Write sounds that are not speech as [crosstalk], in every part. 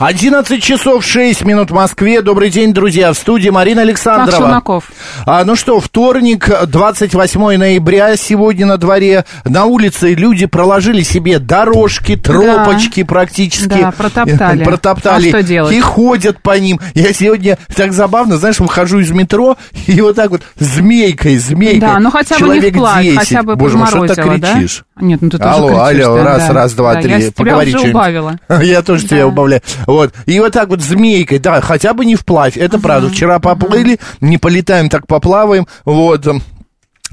11 часов 6 минут в Москве. Добрый день, друзья. В студии Марина Александрова. Челноков. А, ну что, вторник, 28 ноября, сегодня на дворе. На улице люди проложили себе дорожки, тропочки практически. Да, протоптали. [laughs] Протоптали. А что делать? И ходят по ним. Я сегодня так забавно, знаешь, выхожу из метро и вот так вот змейкой, змейкой. Да, ну хотя бы не Человек вплавь, 10. хотя бы Боже мой, что ты подморозило, да? кричишь? Нет, ну ты тоже Алло, кричишь, алло, да, раз, да. раз, два, Да, три. Я с тебя Поговори уже убавила. [laughs] Я тоже тебя Да. убавляю. Вот. И вот так вот змейкой, да, хотя бы не вплавь. Это правда. Вчера поплыли, не полетаем, так поплаваем. Вот.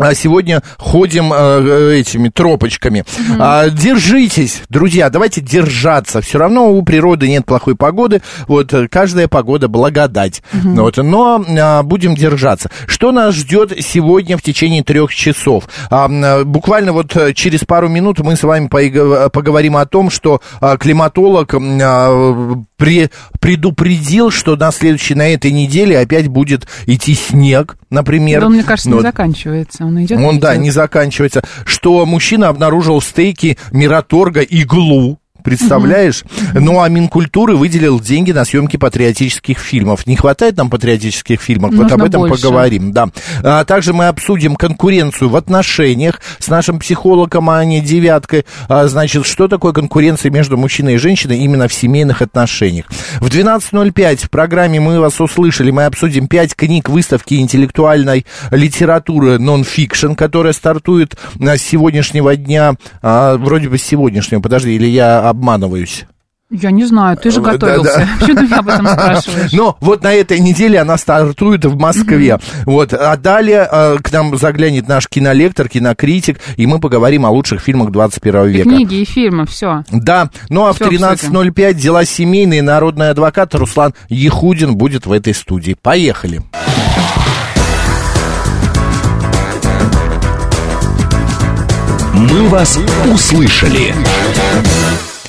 А сегодня ходим э, этими тропочками. А, держитесь, друзья, давайте держаться. Все равно у природы нет плохой погоды. Вот э, каждая погода благодать. Вот, но а, будем держаться. Что нас ждет сегодня в течение трех часов? Буквально вот э, через пару минут мы с вами поговорим о том, что климатолог предупредил, что на следующей, на этой неделе опять будет идти снег, например. Да он, мне кажется, Ну, не вот. заканчивается. Он идет. Он, да, идет. не заканчивается. Что мужчина обнаружил в стейке Мираторга иглу. Представляешь? Ну, а Минкультуры выделил деньги на съемки патриотических фильмов. Не хватает нам патриотических фильмов? вот Нужно об этом больше. поговорим, да. А также мы обсудим конкуренцию в отношениях с нашим психологом Аней Девяткой. А, значит, что такое конкуренция между мужчиной и женщиной именно в семейных отношениях. В 12.05 в программе «Мы вас услышали» мы обсудим пять книг выставки интеллектуальной литературы нон-фикшн, которая стартует а, с сегодняшнего дня, а, вроде бы с сегодняшнего, подожди, или я обманываюсь? Я не знаю, ты же Да, готовился. да. [laughs] Почему ты меня об этом спрашиваешь? Но вот на этой неделе она стартует в Москве. Вот. А далее э, к нам заглянет наш кинолектор, кинокритик, и мы поговорим о лучших фильмах 21 И века. книги, и фильмы, все. Да, ну а в Всё обсудим. 13.05 дела семейные. Народный адвокат Руслан Ехудин будет в этой студии. Поехали. «Мы вас услышали».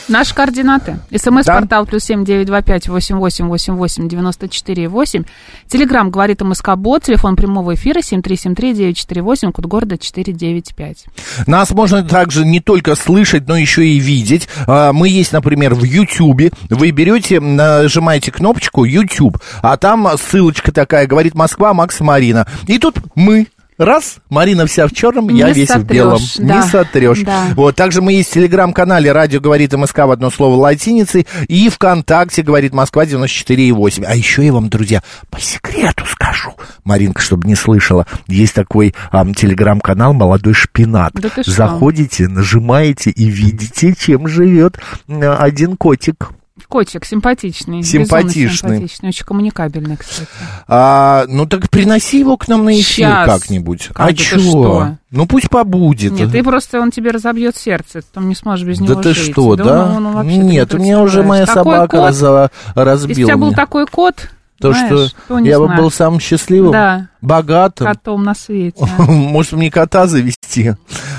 Наши координаты. СМС-портал плюс семь девять два пять восемь восемь восемь восемь девяносто четыре восемь. Телеграмм говорит МСК Бот. Телефон прямого эфира семь три семь три девять четыре восемь. Код города четыре девять пять. Нас можно также не только слышать, но еще и видеть. А, Мы есть, например, в Ютьюбе. Вы берете, нажимаете кнопочку YouTube, а там ссылочка такая, говорит Москва, Макс Марина. И тут мы. Раз, Марина вся в черном, я Не весь в сотрешь, белом. да, Не сотрешь. да. Вот, также мы есть в телеграм-канале «Радио говорит МСК» в одно слово латиницей и ВКонтакте говорит Москва 94,8. А еще я вам, друзья, по секрету скажу, Маринка, чтобы не слышала, есть такой ам, телеграм-канал «Молодой шпинат». Да? Заходите, нажимаете и видите, чем живет один котик. Котик симпатичный. Симпатичный. симпатичный. Очень коммуникабельный, кстати. А, ну так приноси его к нам на эфир Щас. как-нибудь. Как а чё? что? Ну пусть побудет. Нет, ты просто, он тебе разобьет сердце. Ты там не сможешь без Да него ты жить. что, Да да? он- он ты Нет, не у меня уже моя. Такой собака кот, раза- Если у разбила тебя был меня. такой кот, То, знаешь, что я бы знает. был самым счастливым, Да. богатым. котом на свете. а. [laughs] Может, мне кота завести?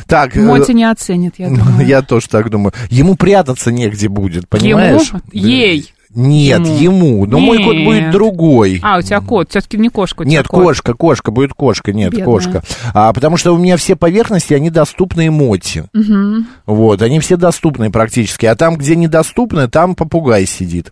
Так, э, Моти не оценит, я [laughs] думаю. я тоже так думаю. Ему прятаться негде будет, понимаешь? Ему? Ей. Нет, Ему. ему. Но мой кот Нет. будет другой. А, у тебя кот. Все-таки не кошка, у тебя Нет, кот. кошка, кошка, будет кошка, нет, Бедная. кошка. А, потому что у меня все поверхности, они доступны эмоти. Вот, они все доступны практически. А там, где недоступны, там попугай сидит.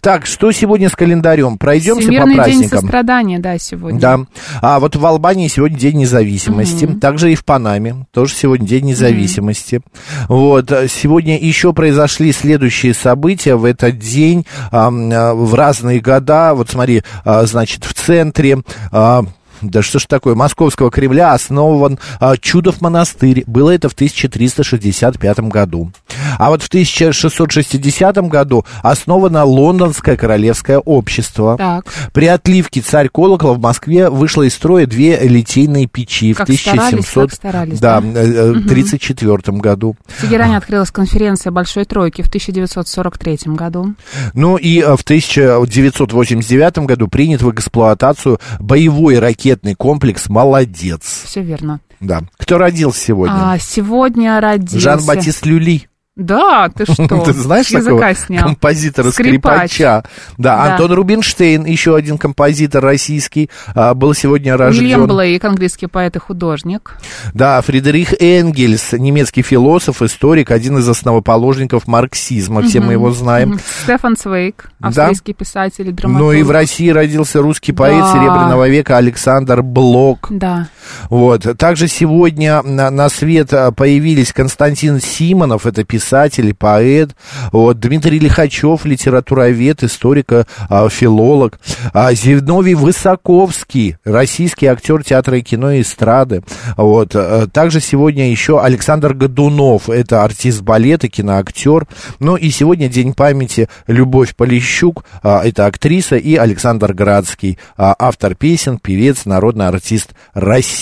Так, что сегодня с календарем? Пройдемся Всемирный по день праздникам. сострадания, да, сегодня. Да. А вот в Албании сегодня День независимости. Также и в Панаме тоже сегодня День независимости. Вот. а Сегодня еще произошли следующие события в этот день в разные года. Вот смотри, а, значит, в центре а, да что ж такое, Московского Кремля основан а, Чудов монастырь. Было это в 1365 году. А вот в 1660 году основано Лондонское королевское общество. Так. При отливке царь колокола в Москве вышло из строя две литейные печи Как в старались, 1700 как старались, да, да? э, э, 34 году. В Тегеране открылась конференция Большой Тройки в 1943 году. Ну и э, в 1989 году принят в эксплуатацию боевой ракетный комплекс «Молодец». Все верно. Да. Кто родился сегодня? А, сегодня родился... Жан-Батист Люли. Да, ты [laughs] что? Ты знаешь такого снял. композитора, Скрипач. скрипача? Да, Да. Антон Рубинштейн, еще один композитор российский, а, был сегодня рожден. Уильям Блейк, английский поэт и художник. Да, Фредерих Энгельс, немецкий философ, историк, один из основоположников марксизма, все мы его знаем. Стефан Цвейк, Да. австрийский писатель и драматург. Ну и в России родился русский поэт Да. Серебряного века Александр Блок. Да. Вот. Также сегодня на, на свет а, появились Константин Симонов, это писатель поэт. Вот. Дмитрий Лихачев, литературовед, историк, а, филолог. А, Зиновий Высоковский, российский актер театра и кино и эстрады. Вот. Также сегодня еще Александр Годунов, это артист балета, киноактер. Ну и сегодня день памяти Любовь Полищук, это актриса, и Александр Градский, автор песен, певец, народный артист России.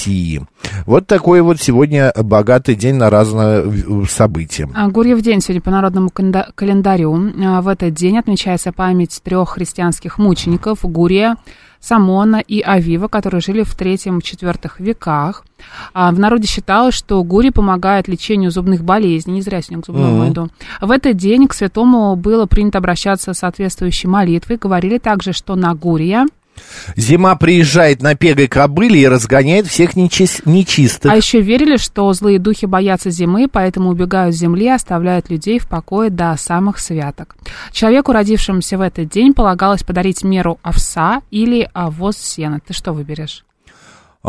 Вот такой вот сегодня богатый день на разные события. А, Гурьев день сегодня по народному календа- календарю. А, В этот день отмечается память трех христианских мучеников Гурия, Самона и Авива, которые жили в третьем-четвертых веках. А, В народе считалось, что Гурий помогает лечению зубных болезней. Не зря сегодня к зубному Мгм. иду. В этот день к святому было принято обращаться с соответствующей молитвой. Говорили также, что на Гурия Зима приезжает на пегой кобыле и разгоняет всех нечис- нечистых. А еще верили, что злые духи боятся зимы, поэтому убегают с земли и оставляют людей в покое до самых святок. Человеку, родившемуся в этот день, полагалось подарить меру овса или овоз сена. Ты что выберешь?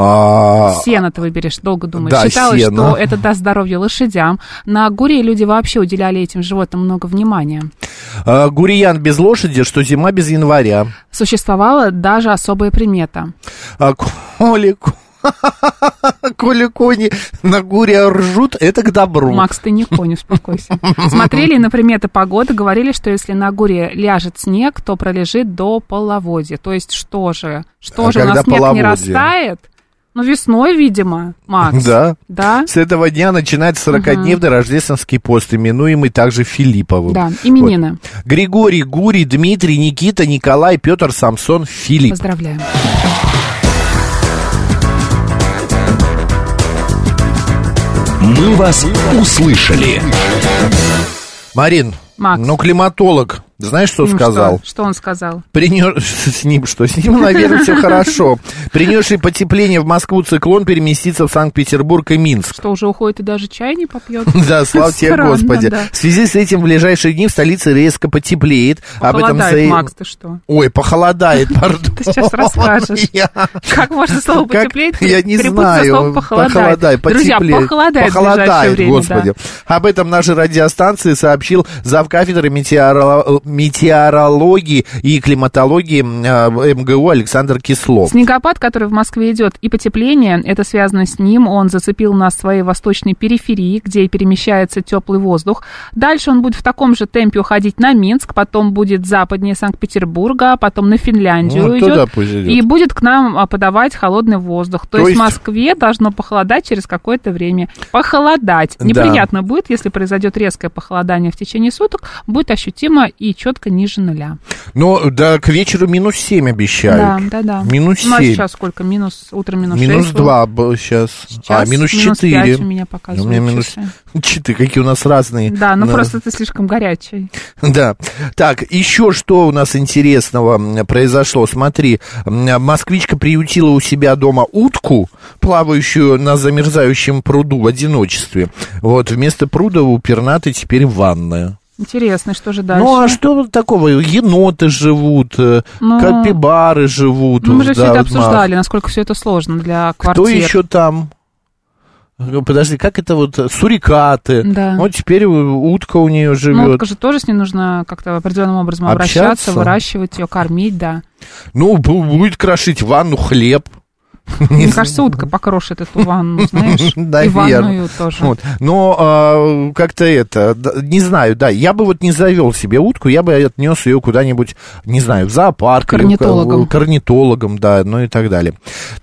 А, Сено ты выберешь, долго думаешь. да, Считалось, сено. что это даст здоровье лошадям. На Гуре люди вообще уделяли этим животным много внимания. а, Гуриян без лошади, что зима без января. Существовала даже особая примета. А, коли, ко- [laughs] коли кони на гуре ржут, это к добру. Макс, ты не конь, успокойся. Смотрели на приметы погоды, говорили, что если на горе ляжет снег, то пролежит до половодья. То есть что же? Что А же, у нас снег не растает? Ну, весной, видимо, Макс. [laughs] Да. Да? С этого дня начинается 40-дневный рождественский пост, именуемый также Филипповым. Да, именины. Вот. Григорий, Гурий, Дмитрий, Никита, Николай, Петр, Самсон, Филипп. Поздравляем. «Мы вас услышали». Марин, Макс. ну климатолог, знаешь, что Ну, сказал? Что, что он сказал? Принес... [laughs] С ним что? С ним, наверное, все [laughs] хорошо. Принесший потепление в Москву циклон переместится в Санкт-Петербург и Минск. Что уже уходит и даже чай не попьет? [laughs] Да, слава тебе, Господи. В связи с этим в ближайшие дни в столице резко потеплеет. Об этом Похолодает, Макс, ты что? Ой, похолодает, пардон. Ты сейчас расскажешь. Как можно слово Как? потеплеть? Я не знаю. Похолодает, Друзья, потеплеет. похолодает, Похолодает, господи. Об этом нашей радиостанции сообщил завкафедры метеоро- метеорологии и климатологии э, МГУ Александр Кислов. Снегопад, который в Москве идет, и потепление, это связано с ним. Он зацепил нас в своей восточной периферии, где перемещается теплый воздух. Дальше он будет в таком же темпе уходить на Минск, потом будет западнее Санкт-Петербурга, потом на Финляндию Ну, пусть идет. И будет к нам а, подавать холодный воздух. То, То есть, в Москве должно похолодать через какое-то время. Похолодать. Да. Неприятно будет, если произойдет резкое похолодание в течение суток, будет ощутимо и четко ниже нуля. Но да, к вечеру минус 7 обещают. Да, да, да. Минус У нас 7. сейчас сколько? Минус, утром минус Минус 6. 2 сейчас. А, Сейчас минус минус 4. пять у меня показывают У меня минус часы. [laughs] 4. Какие у нас разные. Да, ну Да. просто ты слишком горячий. [laughs] Да. Так, еще что у нас интересного произошло? Смотри, москвичка приютила у себя дома утку, плавающую на замерзающем пруду в одиночестве. Вот, вместо пруда у пернатой теперь ванная. Интересно, что же дальше? Ну, а что такого? Еноты живут, э, Ну, капибары живут. Ну, мы же все да, это обсуждали, насколько все это сложно для квартир. Кто еще там? Ну, Подожди, как это вот? Сурикаты. Да. Вот теперь у- утка у нее Ну, живет. утка же тоже с ней нужно как-то определенным образом Общаться? обращаться, выращивать ее, кормить, да. Ну, бу- будет крошить ванну хлеб. [laughs] Мне кажется, утка покрошит эту ванну, [laughs] знаешь, и Наверно. ванную тоже. Вот. Но а, как-то это, да, не знаю, да, я бы вот не завел себе утку, я бы отнес ее куда-нибудь, не знаю, в зоопарк. или в- Орнитологам. к орнитологам, да, ну и так далее.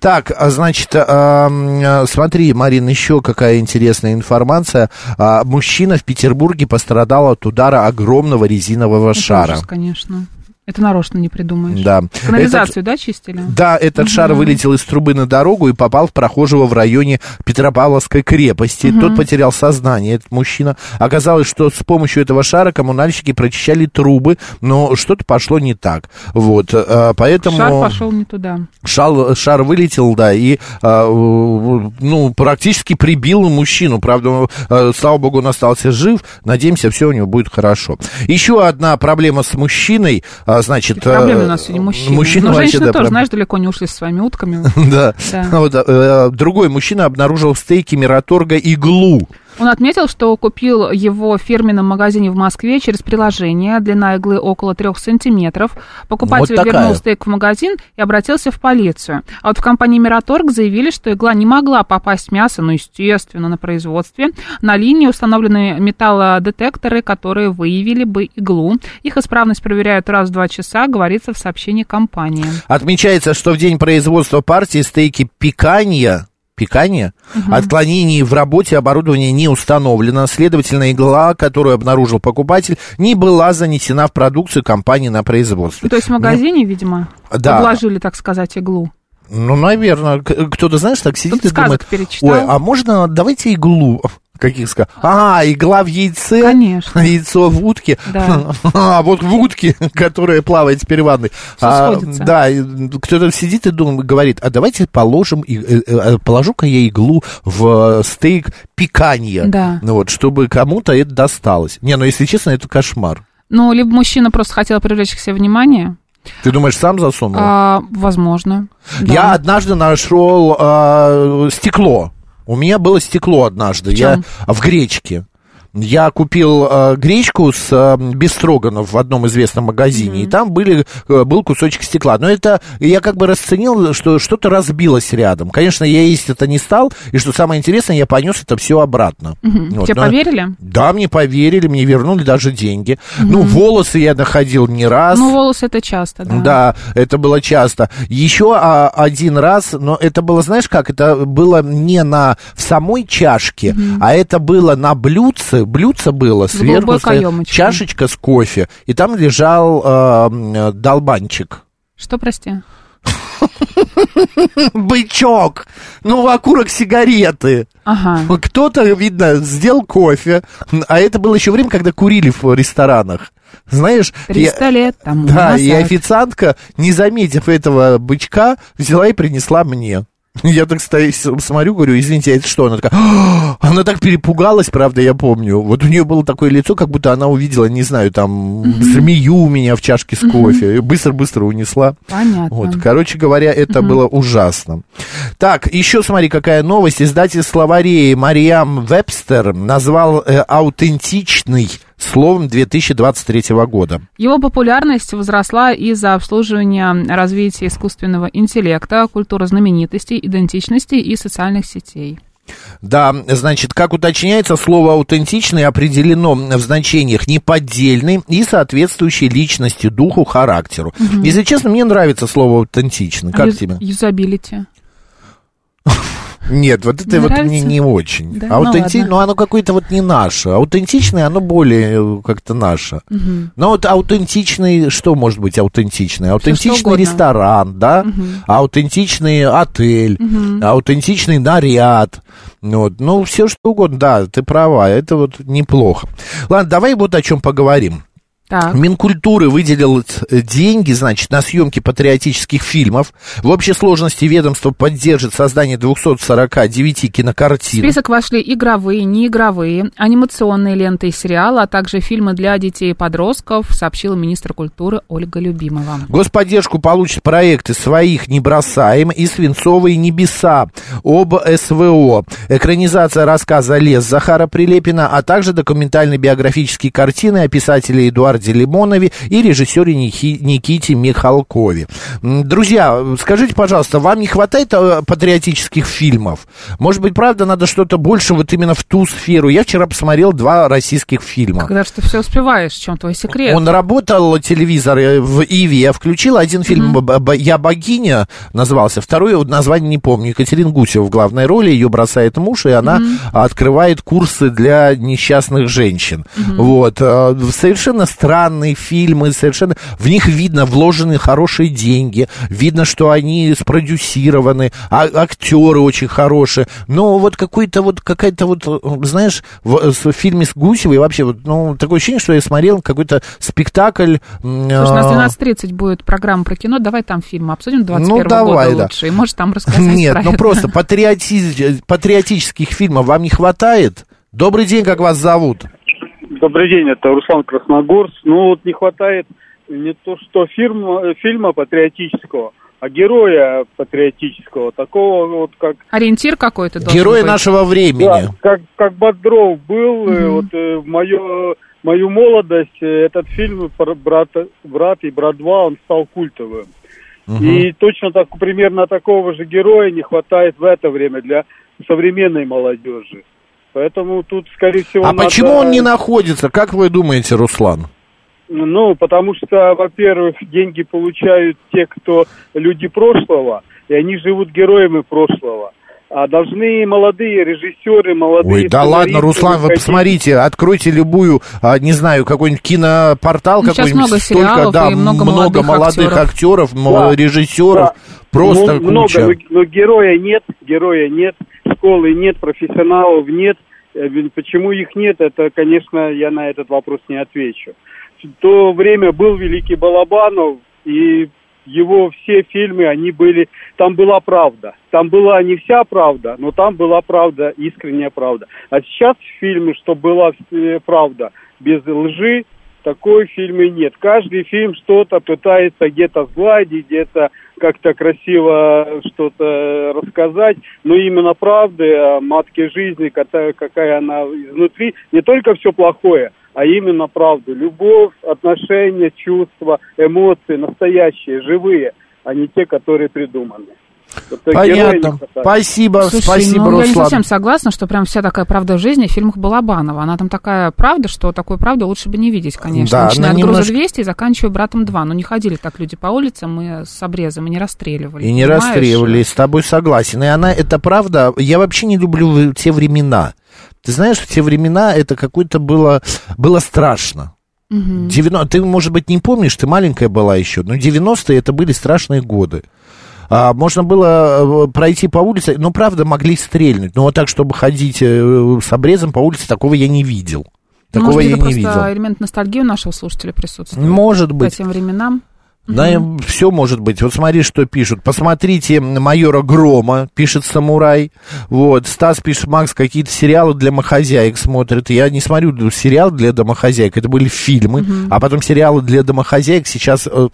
Так, а, значит, а, а, смотри, Марин, еще какая интересная информация. А, Мужчина в Петербурге пострадал от удара огромного резинового Это шара. ужас, конечно. Это нарочно не придумаешь. Да. Канализацию, да, чистили? Да, этот шар вылетел из трубы на дорогу и попал в прохожего в районе Петропавловской крепости. Тот потерял сознание, этот мужчина. Оказалось, что с помощью этого шара коммунальщики прочищали трубы, но что-то пошло не так. Вот, э, поэтому... Шар пошел не туда. Шар, шар вылетел, да, и, у, ну, практически прибил мужчину. Правда, э, слава богу, он остался жив. Надеемся, все у него будет хорошо. Еще одна проблема с мужчиной, значит... Какие проблемы э, у нас сегодня мужчины. Мужчина вообще, женщины да, тоже, прям- знаешь, далеко не ушли со своими утками. [laughs] Да. Да. Вот, э, другой мужчина обнаружил в стейке Мираторга иглу. Он отметил, что купил его в фирменном магазине в Москве через приложение. Длина иглы около трех сантиметров. Покупатель Вот такая. вернул стейк в магазин и обратился в полицию. А вот в компании Мираторг заявили, что игла не могла попасть в мясо, ну, естественно, на производстве. На линии установлены металлодетекторы, которые выявили бы иглу. Их исправность проверяют раз в два часа, говорится в сообщении компании. Отмечается, что в день производства партии стейки пиканья Пикания. Отклонений в работе оборудования не установлено. Следовательно, игла, которую обнаружил покупатель, не была занесена в продукцию компании на производство. То есть в магазине, видимо, Да. обложили, так сказать, иглу. Ну, наверное, кто-то, знаешь, так сидит Тут и думает, перечитал. ой, а можно, давайте иглу. Каких сказок? А, игла в яйце. Конечно. Яйцо в утке. Да. [laughs] А, вот в утке, [laughs] которая плавает теперь в ванной. Всё А, сходится. Да, кто-то сидит и думает, говорит, а давайте положим, э, э, положу-ка я иглу в э, стейк пиканья. Да. Ну вот, чтобы кому-то это досталось. Не, ну если честно, это кошмар. Ну, либо мужчина просто хотел привлечь к себе внимание, Ты думаешь, сам засунул? а, возможно. да. Я однажды нашел а, стекло. У меня было стекло однажды. В я в гречке. Я купил а, гречку с а, бестроганов в одном известном магазине, и там были, э, был кусочек стекла. Но это я как бы расценил, что что-то разбилось рядом. Конечно, я есть это не стал, и что самое интересное, я понес это все обратно. Мгм. Вот, Тебе но- поверили? Да, мне поверили, мне вернули даже деньги. Ну, волосы я находил не раз. Ну, волосы это часто, да. Да, это было часто. Еще а, один раз, но это было, знаешь как, это было не на в самой чашке, а это было на блюдце. Блюдце было сверху чашечка с кофе, и там лежал м, долбанчик. Что, прости? [laughs] Бычок! Ну, окурок сигареты. Ага. Кто-то, видно, сделал кофе, а это было еще время, когда курили в ресторанах. Знаешь, я- 300 лет тому Да, и назад. официантка, не заметив этого бычка, взяла и принесла мне. [laughs] Я так стою, смотрю, говорю, извините, а это что? Она такая, «А!» она так перепугалась, правда, я помню. Вот у нее было такое лицо, как будто она увидела, не знаю, там, змею у меня в чашке с кофе. И Быстро-быстро унесла. Понятно. Вот, короче говоря, это было ужасно. Так, еще смотри, какая новость. Издатель словарей Мариам Вебстер назвал э, аутентичный словом 2023 года. Его популярность возросла из-за обслуживания развития искусственного интеллекта, культуры знаменитостей, идентичности и социальных сетей. Да, значит, как уточняется, слово аутентичный определено в значениях неподдельный и соответствующий личности, духу, характеру. Если честно, мне нравится слово аутентичный. Как Юз- тебе? Юзабилити. Нет, вот это вот мне не очень. Да? Аутенти- Ну, ладно. ну, оно какое-то вот не наше. Аутентичное, оно более э, как-то наше. Но вот аутентичный, что может быть аутентичный? Аутентичный ресторан, да? Аутентичный отель, аутентичный наряд. Вот. Ну, все что угодно, да, ты права, это вот неплохо. Ладно, давай вот о чем поговорим. Так. Минкультуры выделил э, деньги, значит, на съемки патриотических фильмов. В общей сложности ведомство поддержит создание 249 В кинокартин. список вошли игровые, неигровые, анимационные ленты и сериалы, а также фильмы для детей и подростков, сообщила министр культуры Ольга Любимова. Господдержку получат проекты «Своих не бросаем» и «Свинцовые небеса» об СВО. Экранизация рассказа «Лес» Захара Прилепина, а также документально-биографические картины о писателе Эдуарде Эдуарде Лимонове и режиссере Ники- Никите Михалкове. Друзья, скажите, пожалуйста, вам не хватает э, патриотических фильмов? Может быть, правда, надо что-то больше вот именно в ту сферу? Я вчера посмотрел два российских фильма. Когда же ты все успеваешь, в чем твой секрет? Он работал, телевизор э, в Иви, я включил, один фильм «Б- б- «Я богиня» назывался, второй название не помню, Екатерина Гусева в главной роли, ее бросает муж, и она открывает курсы для несчастных женщин. Вот, э, совершенно странные фильмы, совершенно, в них видно вложены хорошие деньги, видно, что они спродюсированы, а актеры очень хорошие, но вот какой-то вот, какая-то вот, знаешь, в, в фильме с Гусевой вообще вот, ну, такое ощущение, что я смотрел какой-то спектакль. Слушай, у нас а, 12.30 будет программа про кино. Давай там фильм обсудим 21 Ну, давай, года да. лучше. И можешь там рассказать [laughs] Нет, ну это. просто патриоти- патриотических фильмов вам не хватает? Добрый день, как вас зовут? Добрый день, это Руслан Красногорск. Ну вот не хватает не то что фильма, фильма патриотического, а героя патриотического, такого вот как Ориентир какой-то должен Герои быть. нашего времени. да, как как Бодров был э, вот э, в мою мою молодость э, этот фильм про брата брат и брат 2 он стал культовым. И точно так примерно такого же героя не хватает в это время для современной молодежи. Поэтому тут, скорее всего, А надо- почему он не находится? Как вы думаете, Руслан? Ну, потому что, во-первых, деньги получают те, кто люди прошлого, и они живут героями прошлого. А должны молодые режиссеры, молодые... Ой, да ладно, Руслан, вы посмотрите, откройте любую, а, не знаю, какой-нибудь кинопортал Ну, сейчас какой-нибудь. много сериалов да, и много молодых молодых актеров. актеров, Да, режиссеров, да. просто Ну, много, куча. но, но героя нет, героя нет, школы нет, профессионалов нет. Э, Почему их нет, это, конечно, я на этот вопрос не отвечу. В то время был великий Балабанов, и его все фильмы, они были, там была правда. Там была не вся правда, но там была правда, искренняя правда. А сейчас фильмы, что была э, правда без лжи, такой фильма нет. Каждый фильм что-то пытается где-то сгладить, где-то как-то красиво что-то рассказать, но именно правды о матке жизни, какая, она изнутри, не только все плохое, а именно правду. Любовь, отношения, чувства, эмоции настоящие, живые, а не те, которые придуманы. Понятно. Спасибо, Слушай, спасибо, ну, я не Руслан. совсем согласна, что прям вся такая правда жизни в фильмах Балабанова. Она там такая правда, что такой правды лучше бы не видеть, конечно. Да, Начиная она от груза немножко- 200 и заканчивая братом 2. Но не ходили так люди по улицам мы с обрезом и не расстреливали. И не понимаешь? расстреливали, с тобой согласен. И она, это правда, я вообще не люблю в- те времена. Ты знаешь, в те времена это какое-то было, было страшно. 90, ты, может быть, не помнишь, ты маленькая была еще, но 90-е это были страшные годы. А, можно было э, пройти по улице, ну, правда, могли стрельнуть. Но вот так, чтобы ходить э, с обрезом по улице, такого я не видел. Ну, Такого Может я не видел. элемент ностальгии у нашего слушателя присутствует. Может По быть. тем временам. Да, все может быть. Вот смотри, что пишут. Посмотрите майора Грома, пишет самурай. Вот, Стас пишет, Макс, какие-то сериалы для домохозяек смотрит. Я не смотрю сериалы для домохозяек, это были фильмы. А потом сериалы для домохозяек сейчас э,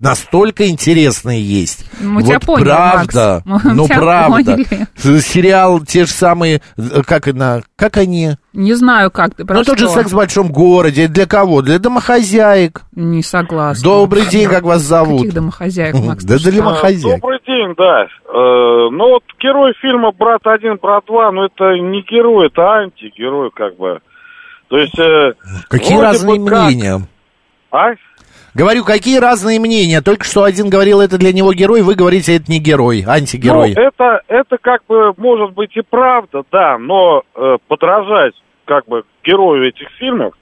настолько интересные есть. Мы тебя вот поняли, правда, Макс. Мы ну тебя правда. поняли. Сериал те же самые, э, как, на, как они? Не знаю, как ты, про ну, тот же секс в большом городе. Для кого? Для домохозяек. Не согласна. Добрый день, как вас зовут? Каких домохозяек, Макс? Да для домохозяек. Добрый день, да. Э, ну вот герой фильма «Брат один, брат два», ну это не герой, это антигерой как бы. То есть... э, Какие разные мнения? А? Говорю, какие разные мнения. Только что один говорил, это для него герой, вы говорите, это не герой, антигерой. Ну, это, это как бы может быть и правда, да, но э, подражать как бы герою этих фильмов,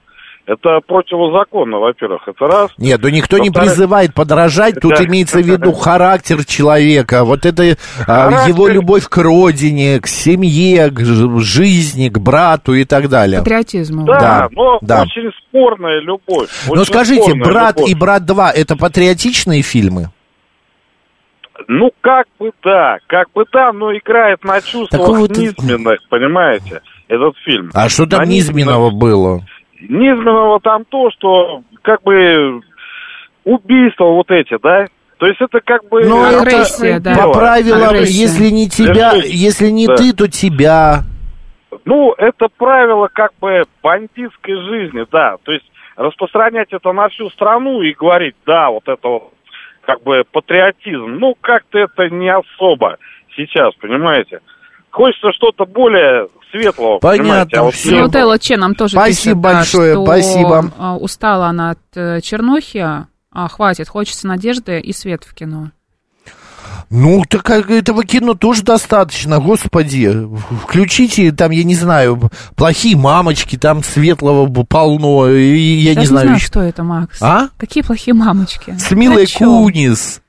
это противозаконно, во-первых, это раз. Нет, ну никто не призывает подражать, тут Да. имеется в виду [laughs] характер человека, вот это а, Характер. его любовь к родине, к семье, к жизни, к брату и так далее. Патриотизм. Да, Да, но да. очень спорная любовь. Но очень скажите, спорная брат любовь. и брат 2 это патриотичные фильмы? Ну, как бы да, как бы да, но играет на чувствах Такого ты- низменных, понимаете, этот фильм. А что там На низменного было? Низменного там то, что как бы убийства вот эти, да? То есть это как бы... Ну, это Агрессия, да. по правилам, Агрессия. если не тебя, Агрессия. если не Да. ты, то тебя. Ну, это правило как бы бандитской жизни, да. То есть распространять это на всю страну и говорить, да, вот это вот как бы патриотизм, ну, как-то это не особо сейчас, понимаете? Хочется что-то более светлого. Понятно, А вот всё. Ну, вот Элла Че нам тоже Спасибо пишет, большое, что, спасибо. а, устала она от э, чернухи, а, хватит, хочется надежды и свет в кино. Ну, так как этого кино тоже достаточно, господи. Включите там, я не знаю, плохие мамочки, там светлого полно, и я Даже не знаю. еще- что это, Макс. А? Какие плохие мамочки? С Милой? Кунис.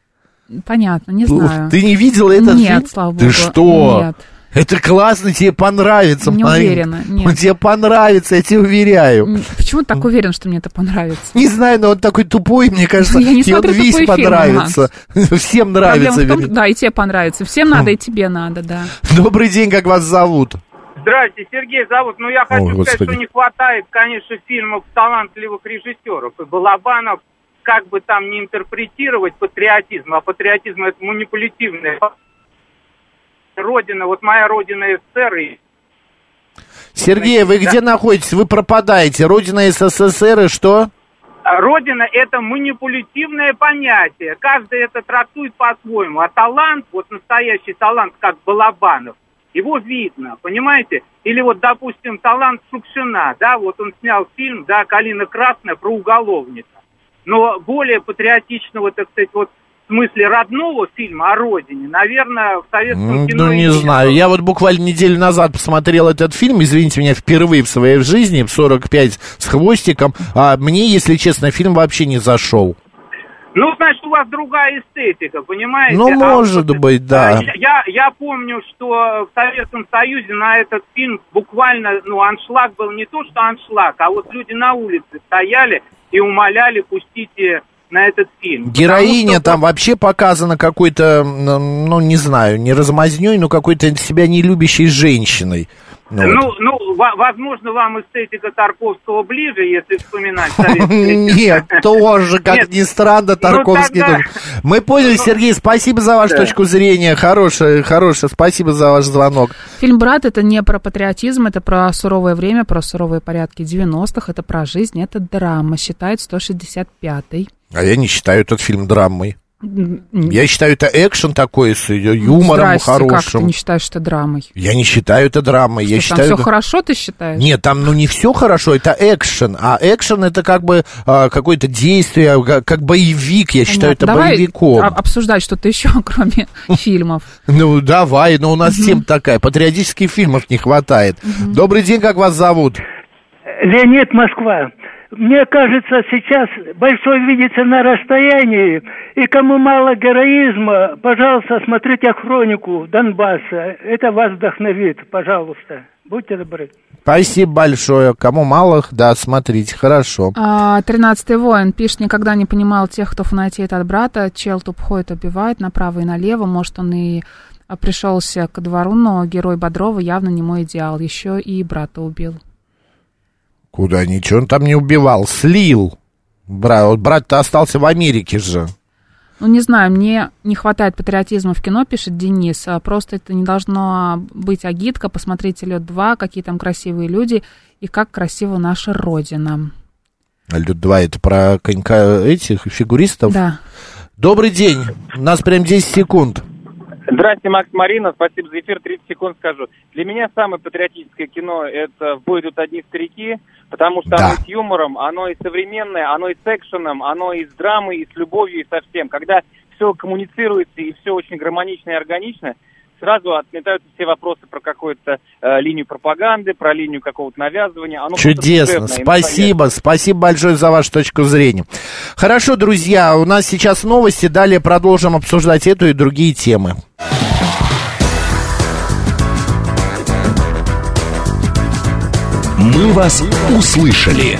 Понятно, не знаю. Ты не видела этот Нет, фильм? слава Ты богу, что? нет. Это классно, тебе понравится. Не Марин. уверена, нет. Он тебе понравится, я тебе уверяю. Почему ты так уверен, что мне это понравится? Не знаю, но он такой тупой, мне кажется, Я не и он весь фильмы, понравится. [laughs] Всем нравится. Том, да, и тебе понравится. Всем надо, и тебе надо, да. Добрый день, как вас зовут? Здрасте, Сергей зовут. Ну, я хочу О, сказать, Господи. что не хватает, конечно, фильмов талантливых режиссеров. И Балабанов, как бы там не интерпретировать патриотизм, а патриотизм это манипулятивное. Родина, вот моя родина СССР, и Сергей, вы где находитесь? Вы пропадаете. Родина СССР и что? А Родина – это манипулятивное понятие. Каждый это трактует по-своему. А талант, вот настоящий талант, как Балабанов, его видно, понимаете? Или вот, допустим, талант Шукшина, да, вот он снял фильм, да, «Калина красная» про уголовника. Но более патриотичного, так сказать, вот в смысле родного фильма о родине, наверное, в советском кино... Ну, не знаю. Я вот буквально неделю назад посмотрел этот фильм, извините меня, впервые в своей жизни, в 45 с хвостиком. А мне, если честно, фильм вообще не зашел. Ну, значит, у вас другая эстетика, понимаете? Ну, А может вот, быть, да. а, Я, я помню, что в Советском Союзе на этот фильм буквально, ну, аншлаг был не то, что аншлаг, а вот люди на улице стояли и умоляли пустите на этот фильм. Героиня что там вообще показана какой-то, ну, не знаю, не размазней, но какой-то себя не любящей женщиной. Ну, вот. Ну, ну, во- возможно, вам эстетика Тарковского ближе, если вспоминать [laughs] Нет, тоже, как ни странно, Ну, Тарковский. Мы поняли, Сергей, спасибо за вашу точку зрения. Хорошая, хорошая, спасибо за ваш звонок. Фильм «Брат» — это не про патриотизм, это про суровое время, про суровые порядки 90-х, это про жизнь, это драма, считает 165-й. А я не считаю этот фильм драмой. М, Я считаю, это экшен такой с юмором Здрасте, как ты хорошим. не считаешь это драмой? Я не считаю это драмой. я Что, там считаю, все это- хорошо, ты считаешь? Нет, там ну не все хорошо, это экшен, а экшен это как бы а, какое-то действие, как, боевик, я считаю это Понятно. Давай боевиком. а- обсуждать что-то еще, [laughs] кроме фильмов. [laughs] Ну давай, но у нас тема такая, патриотических фильмов не хватает. Добрый день, как вас зовут? Леонид Москва. Мне кажется, сейчас большой видится на расстоянии, и кому мало героизма, пожалуйста, смотрите хронику Донбасса. Это вас вдохновит, пожалуйста. Будьте добры. Спасибо большое. Кому мало, да, смотрите, хорошо. А, Тринадцатый воин пишет, никогда не понимал тех, кто фанатеет от брата. Чел тупходит, убивает направо и налево. Может, он и а, пришелся ко двору, но герой Бодрова явно не мой идеал. Еще и брата убил. Куда ничего он там не убивал, слил. Брат, вот брат-то остался в Америке же. Ну, не знаю, мне не хватает патриотизма в кино, пишет Денис. А Просто это не должно быть агитка. Посмотрите «Лед 2», какие там красивые люди и как красива наша Родина. Лед 2 это про конька этих фигуристов. Да. Добрый день. У нас прям 10 секунд. Здрасте, Макс Марина, спасибо за эфир, 30 секунд скажу. Для меня самое патриотическое кино – это «В бой идут одни старики», потому что Да. оно с юмором, оно и современное, оно и с экшеном, оно и с драмой, и с любовью, и со всем. Когда все коммуницируется и все очень гармонично и органично, сразу отметаются все вопросы про какую-то э, линию пропаганды, про линию какого-то навязывания. Оно Чудесно. Спасибо. Спасибо большое за вашу точку зрения. Хорошо, друзья, у нас сейчас новости. Далее продолжим обсуждать эту и другие темы. «Мы вас услышали».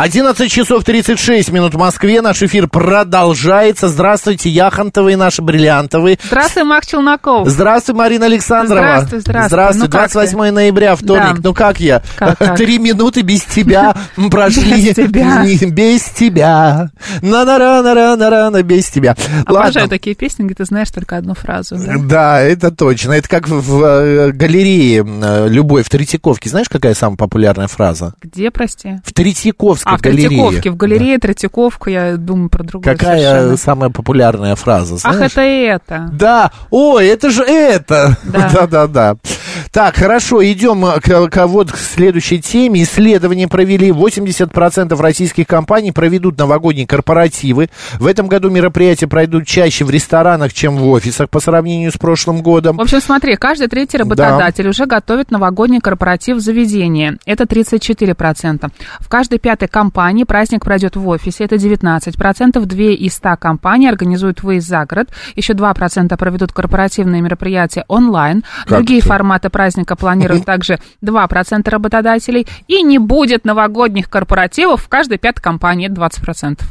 11 часов 36 минут в Москве. Наш эфир продолжается. Здравствуйте, Яхонтовые наши бриллиантовые. Здравствуй, Мак Челноков. Здравствуй, Марина Александрова. Здравствуй, здравствуй. Здравствуй. Ну, как 28 ты? ноября, вторник. Да. Ну как я? Как, как? Три минуты без тебя [laughs] прошли. Без тебя. Без тебя. на на на на на на на без тебя. Обожаю такие песни, где ты знаешь только одну фразу. да? Это точно. Это как в, в, э, галерее э, любой в Третьяковке. Знаешь, какая самая популярная фраза? Где, прости? В Третьяковской А, в галерее. Третьяковке. В галерее Третьяковка, я думаю про другое Какая совершенно. самая популярная фраза? Ах, знаешь? это и это. Да, ой, это же это. Да. [laughs] Да, да, да. Так, хорошо, идем э, к, к- вот к следующей теме. Исследования провели. 80% российских компаний проведут новогодние корпоративы. В этом году мероприятия пройдут чаще в ресторанах, чем в офисах по сравнению с прошлым годом. В общем, смотри, каждый третий работодатель уже готовит новогодний корпоратив в заведении. Это 34%. В каждой пятой компании праздник пройдет в офисе. Это 19%. Две из 100 компаний организуют выезд за город. Еще 2% проведут корпоративные мероприятия онлайн. Как Другие это? форматы праздника планируют также 2% работодателей. И не будет новогодних корпоративов в каждой пятой компании, это 20%.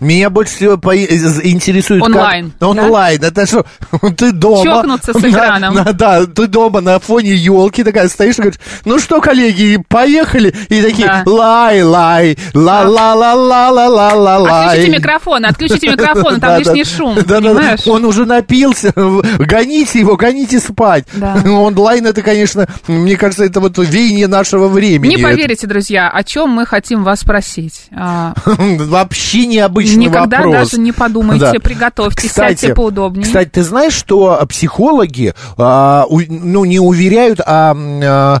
Меня больше всего по- э, интересует... Онлайн. Как... Онлайн, да? это что? [laughs] Ты дома... Чокнуться с [laughs] экраном. На, на, да, ты дома на фоне елки такая стоишь и говоришь, ну что, коллеги, поехали. И такие, да. лай, лай, ла-ла-ла-ла-ла-ла-ла-лай. А. Отключите микрофон, отключите [laughs] микрофон, там лишний шум, понимаешь? Он уже напился, гоните его, гоните спать. Онлайн это, конечно, мне кажется, это вот веяние нашего времени. Не поверите, друзья, о чем мы хотим вас спросить. А, Это [laughs] Вообще необычный Никогда вопрос. даже не подумайте, Да. приготовьтесь, сядьте поудобнее. Кстати, ты знаешь, что психологи, а, у- ну, не уверяют, а, а,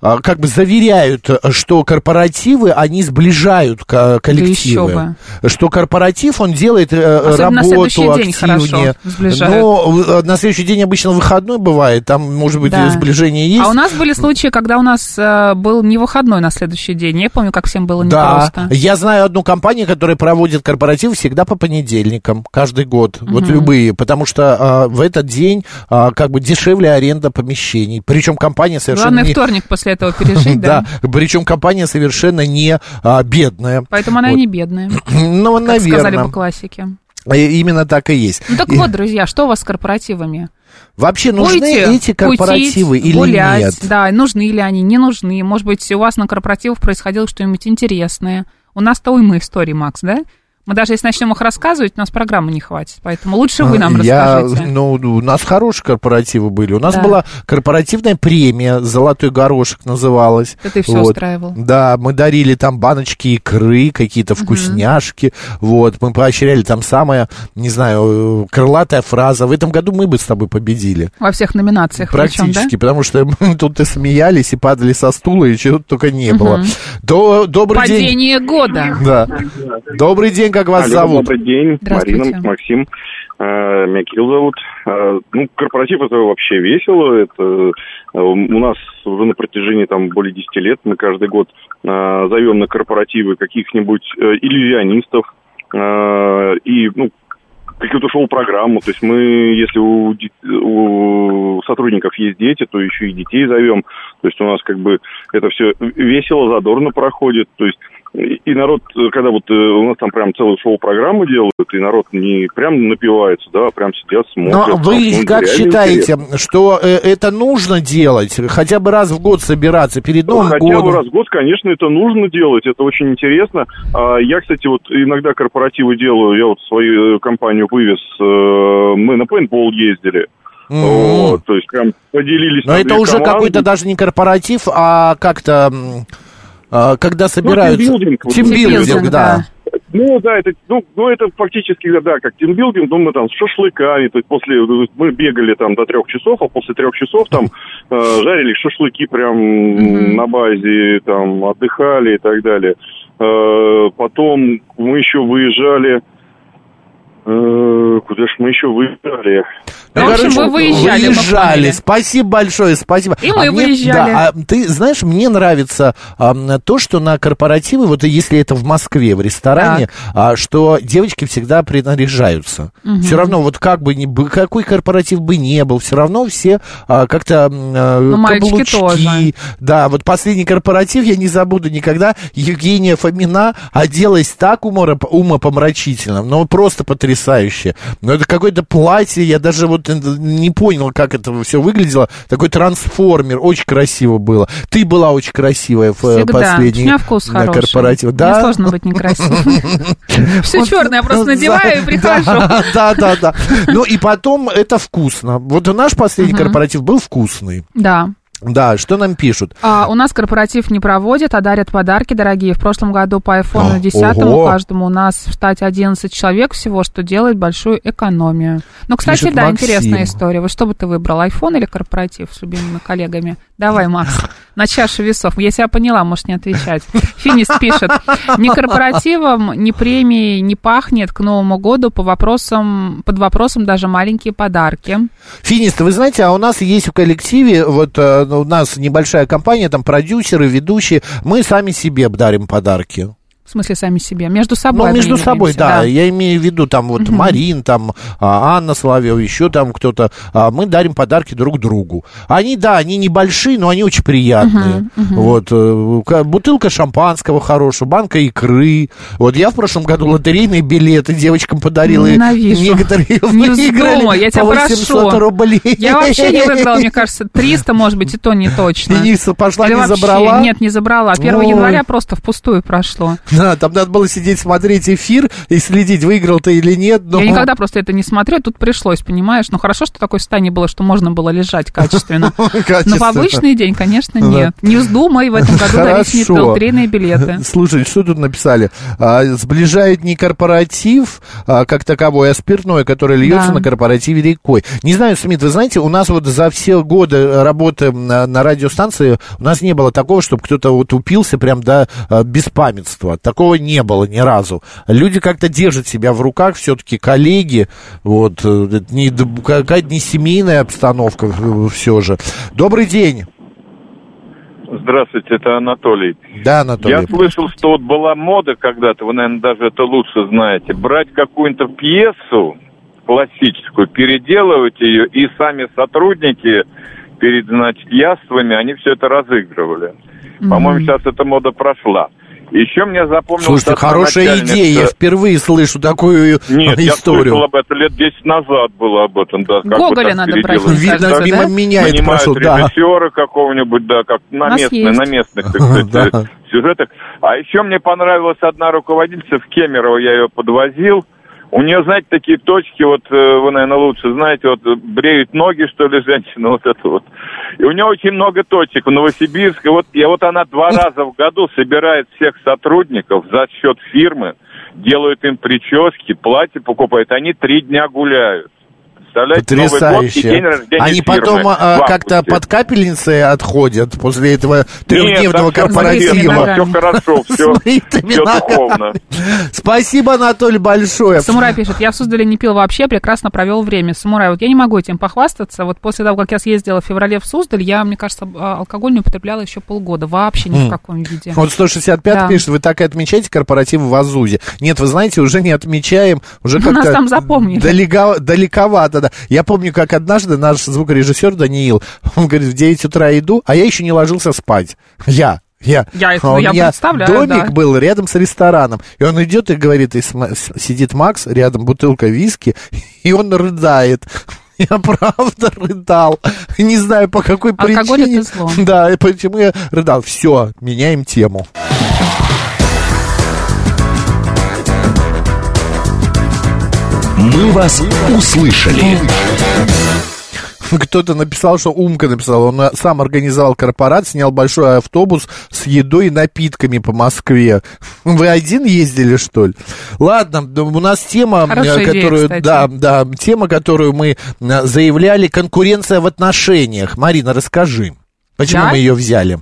как бы заверяют, что корпоративы, они сближают ко- коллективы. еще Что корпоратив, он делает э, Особенно на работу день активнее. Но э, на следующий день обычно выходной бывает, там, может быть, Да. сближение есть. А у нас были случаи, когда у нас э, был не выходной на следующий день. Я помню, как всем было Да, непросто. я знаю одну компанию, которая проводит корпоратив всегда по понедельникам, каждый год, вот Мгм. любые, потому что а, в этот день а, как бы дешевле аренда помещений, причем компания совершенно Главное не... вторник после этого пережить, [laughs] да. Да, причем компания совершенно не а, бедная. Поэтому она и Вот. не бедная, [clears throat] Ну, как сказали наверное. по классике. И- Именно так и есть. Ну так И вот, друзья, что у вас с корпоративами? Вообще нужны Будете эти корпоративы кутить, или гулять, нет? Да, нужны ли они, не нужны. Может быть, у вас на корпоративах происходило что-нибудь интересное. У нас-то уйма историй, Макс, да? Мы даже если начнем их рассказывать, у нас программы не хватит. Поэтому лучше вы нам Я, расскажите. ну, у нас хорошие корпоративы были. У нас Да. была корпоративная премия, золотой горошек называлась. Это ты всё устраивал. Да, мы дарили там баночки икры, какие-то вкусняшки. Вот, мы поощряли там самая, не знаю, крылатая фраза. В этом году мы бы с тобой победили. Во всех номинациях причем, да? Практически, потому что мы [laughs] тут и смеялись, и падали со стула, и чего только не было. Мгм. До, добрый день. Падение года. Да. Добрый день, как вас Алло, зовут? Добрый день. Марина, Максим. Э, Меня Кирилл зовут. Э, Ну, корпоратив это вообще весело. Это э, у нас уже на протяжении там более 10 лет мы каждый год зовем на корпоративы каких-нибудь иллюзионистов и ну какую-то шоу-программу. То есть мы, если у, у сотрудников есть дети, то еще и детей зовем. То есть у нас как бы это все весело, задорно проходит. То есть и и народ, э, когда вот э, у нас там прям целую шоу-программу делают, и народ не прям напивается, да, а прям сидят, смотрят. Но там, вы ну, как реально считаете, интересно. что э, это нужно делать? Хотя бы раз в год собираться перед Новым Хотя годом? бы раз в год, конечно, это нужно делать, это очень интересно. А Я, кстати, вот иногда корпоративы делаю, я вот свою компанию вывез, э, мы на пейнтбол ездили. М. Вот, то есть прям поделились Но это уже команды. какой-то даже не корпоратив, а как-то... а, когда собираются... тимбилдинг. Вот. Тимбилдинг, Тимбилдинг, да. Ну да, это, ну, ну, это фактически, да, как тимбилдинг, ну, мы там с шашлыками, то есть после, мы бегали там до трех часов, а после трех часов там э, жарили шашлыки прям Мгм. на базе, там, отдыхали и так далее. Э, потом мы еще выезжали, э, куда молодежь, мы еще выиграли. Ну, в общем, вы выезжали, мы выезжали. Спасибо большое, спасибо. И мы мне- выезжали. да, а ты знаешь, мне нравится ам, то, что на корпоративы, вот если это в Москве, в ресторане, а, что девочки всегда принаряжаются. Мгм. Все равно, вот как бы ни, какой корпоратив бы не был, все равно все а, как-то а, Ну, каблучки. тоже. Да, вот последний корпоратив я не забуду никогда. Евгения Фомина оделась так умора, умопомрачительно, но просто потрясающе. Но это какое-то платье, я даже вот не понял, как это все выглядело. Такой трансформер, очень красиво было. Ты была очень красивая в э, Всегда. последний У меня вкус э, хороший. корпоратив. Мне Да? сложно быть некрасивой. [laughs] Все черное, я просто надеваю и [laughs] прихожу. [laughs] Да, да, да. Ну и потом это вкусно. Вот наш последний корпоратив был вкусный. Да. Да, что нам пишут? А, у нас корпоратив не проводят, а дарят подарки дорогие. В прошлом году по iPhone О, 10 ого. каждому у нас в штате 11 человек всего, что делает большую экономию. Ну, кстати, Пишет да, Максим. интересная история. Вот что бы ты выбрал, iPhone или корпоратив с любимыми коллегами? Давай, Макс, [laughs] на чаше весов. Я себя поняла, можешь не отвечать. Финист пишет, ни корпоративом, ни премией не пахнет к Новому году по вопросам, под вопросом даже маленькие подарки. Финист, вы знаете, а у нас есть в коллективе, вот э, у нас небольшая компания, там продюсеры, ведущие, мы сами себе дарим подарки. В смысле, сами себе. Между собой. Ну, между собой, обмениваемся, да. Я имею в виду, там вот Мгм. Марин, там а, Анна Соловьева, еще там кто-то. А, мы дарим подарки друг другу. Они, да, они небольшие, но они очень приятные. Мгм, мгм. Вот э, ка- бутылка шампанского хорошего, банка икры. Вот я в прошлом году лотерейные билеты девочкам подарил. и Ненавижу. Некоторые Не выиграли я тебя по прошу. 800 рублей. Я вообще не выиграла, мне кажется, 300, может быть, и то не точно. Дениса пошла, Или не вообще- забрала? Нет, не забрала. 1 Ой. января просто впустую прошло. Да, там надо было сидеть, смотреть эфир и следить, выиграл ты или нет. но- Я никогда просто это не смотрю, тут пришлось, понимаешь? Ну, хорошо, что такое состояние было, что можно было лежать [laughs] качественно. Но в обычный день, конечно, нет. Не вздумай в этом году дарить не лотерейные билеты. [laughs] Слушай, что тут написали? А, сближает не корпоратив а, как таковой, а спиртное, которое льется на корпоративе рекой. Не знаю, Смит, вы знаете, у нас вот за все годы работы на, на радиостанции у нас не было такого, чтобы кто-то вот упился прям до а, беспамятства. Такого не было ни разу. Люди как-то держат себя в руках, все-таки коллеги, вот, э, это не, какая-то не семейная обстановка все же. Добрый день. Здравствуйте, это Анатолий. Да, Анатолий. Я слышал, что вот была мода когда-то, вы, наверное, даже это лучше знаете, брать какую-то пьесу классическую, переделывать ее, и сами сотрудники перед, значит, яствами, они все это разыгрывали. По-моему, сейчас эта мода прошла. Еще мне запомнилось... Слушайте, хорошая идея. Я впервые слышу такую Нет, я историю. слышал об этом лет 10 назад было об этом, да. как Гоголя надо брать, Видно, кажется, мимо да? меня это прошло, да. режиссера какого-нибудь, да, как на, местных, на местных, так сказать, Да. э, сюжетах. А еще мне понравилась одна руководительница в Кемерово, я ее подвозил. У нее, знаете, такие точки, вот э, вы, наверное, лучше знаете, вот бреют ноги, что ли, женщина, вот это вот. И у нее очень много точек в Новосибирске. Вот, и вот она два раза в году собирает всех сотрудников за счет фирмы, делают им прически, платье покупает. Они три дня гуляют. Представляете, Новый год и Потрясающе. день рождения Они фирмы потом а, как-то под капельницей отходят после этого трехдневного Нет, корпоратива. всё хорошо, [laughs] ногами. духовно. Спасибо, Анатолий, большое. Самурай пишет, я в Суздале не пил вообще, прекрасно провел время. Самурай, вот я не могу этим похвастаться. Вот после того, как я съездила в феврале в Суздаль, я, мне кажется, а, алкоголь не употребляла еще полгода. Вообще ни в каком виде. Вот 165 Да. пишет, вы так и отмечаете корпоратив в Азузе. Нет, вы знаете, уже не отмечаем, уже как-то... нас там запомнили. далеко- далековато, да. Я помню, как однажды наш звукорежиссер Даниил, он говорит, в 9 утра иду, а я еще не ложился спать. Я. Я, Я это- А у я меня представляю, домик да. был рядом с рестораном. И он идет и говорит, и сидит Макс, рядом бутылка виски, [laughs] и он рыдает. [laughs] Я правда рыдал. Не знаю, по какой Алкоголь причине. это зло. Да, и почему я рыдал. Все, меняем тему. «Мы вас услышали». Кто-то написал, что Умка написал. Он э, сам организовал корпорат, снял большой автобус с едой и напитками по Москве. Вы один ездили, что ли? Ладно, да, у нас тема, Хорошая идея, которую, кстати. да, да, тема, которую мы заявляли, конкуренция в отношениях. Марина, расскажи, почему Я? мы ее взяли?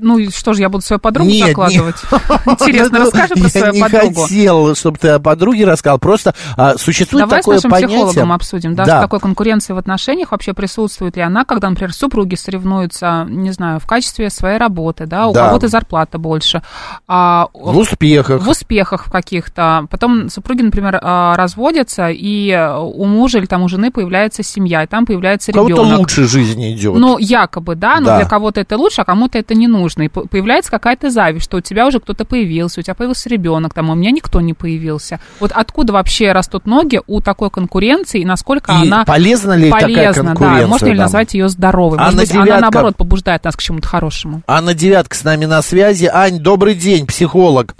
Ну, и что же, я буду свою подругу Нет, закладывать? нет. [laughs] Интересно, расскажи про Я свою не подругу. хотел, чтобы ты о подруге рассказал. Просто а, существует Давай с такое нашим понятие... психологом обсудим, да, Да. что такое конкуренция в отношениях, вообще присутствует ли она, когда, например, супруги соревнуются, не знаю, в качестве своей работы, да, у Да. кого-то зарплата больше. а, В успехах. В успехах в каких-то. Потом супруги, например, а, разводятся, и у мужа или там у жены появляется семья, и там появляется ребенок. лучше жизнь идет. Ну, якобы, да, но Да. для кого-то это лучше, а кому-то это не нужно. И по- появляется какая-то зависть, что у тебя уже кто-то появился, у тебя появился ребенок, там, а у меня никто не появился. Вот откуда вообще растут ноги у такой конкуренции, и насколько И она полезна ли такая полезна, конкуренция, да, можно ли назвать ее здоровой? Анна Может быть, она, Девятка. наоборот, побуждает нас к чему-то хорошему. Анна Девятка с нами на связи. Ань, добрый день, психолог.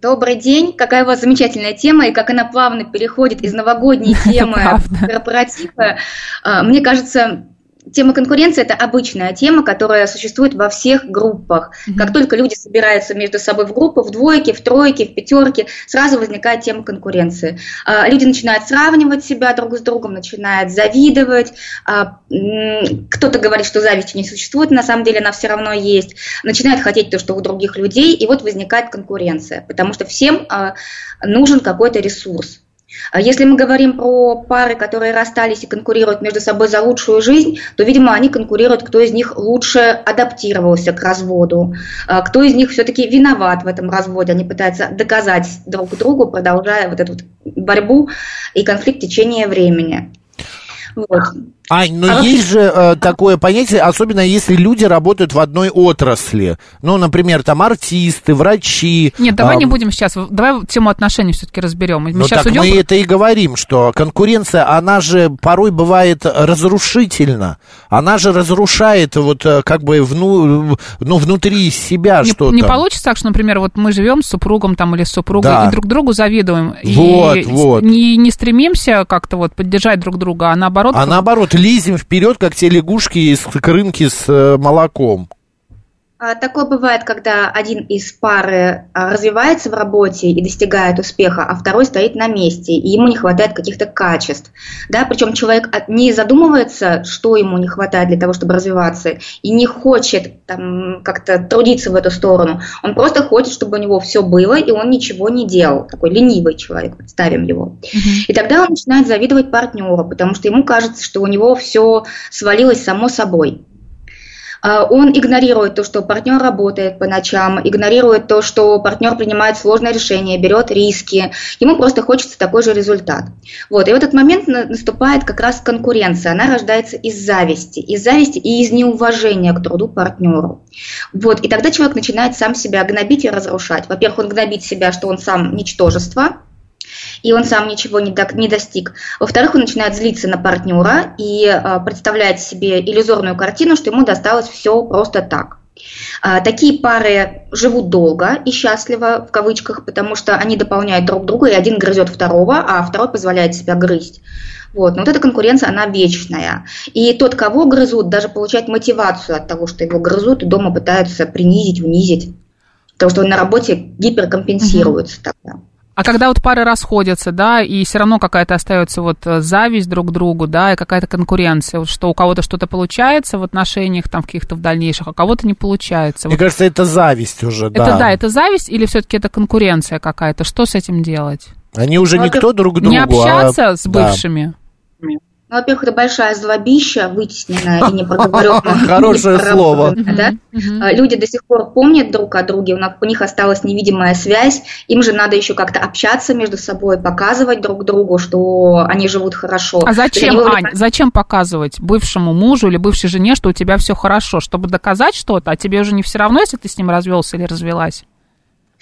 Добрый день. Какая у вас замечательная тема, и как она плавно переходит из новогодней [laughs] темы в корпоративы. А, Мне кажется, тема конкуренции – это обычная тема, которая существует во всех группах. Как только люди собираются между собой в группы, в двойке, в тройке, в пятерке, сразу возникает тема конкуренции. А, Люди начинают сравнивать себя друг с другом, начинают завидовать. А, Кто-то говорит, что зависти не существует, на самом деле она все равно есть. Начинают хотеть то, что у других людей, и вот возникает конкуренция, потому что всем а, нужен какой-то ресурс. А Если мы говорим про пары, которые расстались и конкурируют между собой за лучшую жизнь, то, видимо, они конкурируют, кто из них лучше адаптировался к разводу, а кто из них все-таки виноват в этом разводе. Они пытаются доказать друг другу, продолжая вот эту вот борьбу и конфликт в течение времени. Вот. Ань, но А вообще- есть же э, такое понятие, особенно если люди работают в одной отрасли. Ну, например, там артисты, врачи. Нет, давай а, не будем сейчас, давай тему отношений все-таки разберем. Мы Ну сейчас так уйдем. мы это и говорим, что конкуренция, она же порой бывает разрушительна. Она же разрушает вот э, как бы вну, ну, внутри себя не, что-то. не получится так, что, например, вот мы живем с супругом там или с супругой Да. и друг другу завидуем. Вот, и вот. Не, не стремимся как-то вот поддержать друг друга, а наоборот... А наоборот, лезем вперед, как те лягушки из крынки с э, молоком. А, Такое бывает, когда один из пары а, развивается в работе и достигает успеха, а второй стоит на месте, и ему не хватает каких-то качеств. Да? Причем человек от- не задумывается, что ему не хватает для того, чтобы развиваться, и не хочет там, как-то трудиться в эту сторону. Он просто хочет, чтобы у него все было, и он ничего не делал. Такой ленивый человек, представим его. И тогда он начинает завидовать партнеру, потому что ему кажется, что у него все свалилось само собой. А, Он игнорирует то, что партнер работает по ночам, игнорирует то, что партнер принимает сложные решения, берет риски. Ему просто хочется такой же результат. Вот. И в этот момент на- наступает как раз конкуренция. Она рождается из зависти. Из зависти и из неуважения к труду партнеру. Вот. И тогда человек начинает сам себя гнобить и разрушать. Во-первых, он гнобит себя, что он сам ничтожество, и он сам ничего не, до- не достиг. Во-вторых, он начинает злиться на партнера и а, представляет себе иллюзорную картину, что ему досталось все просто так. А, Такие пары живут долго и счастливо, в кавычках, потому что они дополняют друг друга, и один грызет второго, а второй позволяет себя грызть. Вот. Но вот эта конкуренция, она вечная. И тот, кого грызут, даже получает мотивацию от того, что его грызут, и дома пытаются принизить, унизить. Потому что он на работе гиперкомпенсируется тогда. А когда вот пары расходятся, да, и все равно какая-то остается вот э, зависть друг к другу, да, и какая-то конкуренция, вот что у кого-то что-то получается в отношениях там в каких-то в дальнейших, а у кого-то не получается. Мне Вот кажется, это зависть уже, это да. да, это зависть или все-таки это конкуренция какая-то? Что с этим делать? Они уже Ну, никто друг другу. Не общаться а- с да. Ну, во-первых, это большая злобища, вытесненная и непроговоренная. [laughs] Хорошее [laughs] слово. Да? А, Люди до сих пор помнят друг о друге, у нас- у них осталась невидимая связь, им же надо еще как-то общаться между собой, показывать друг другу, что они живут хорошо. А зачем, Ань, зачем показывать бывшему мужу или бывшей жене, что у тебя все хорошо, чтобы доказать что-то, а тебе уже не все равно, если ты с ним развелся или развелась?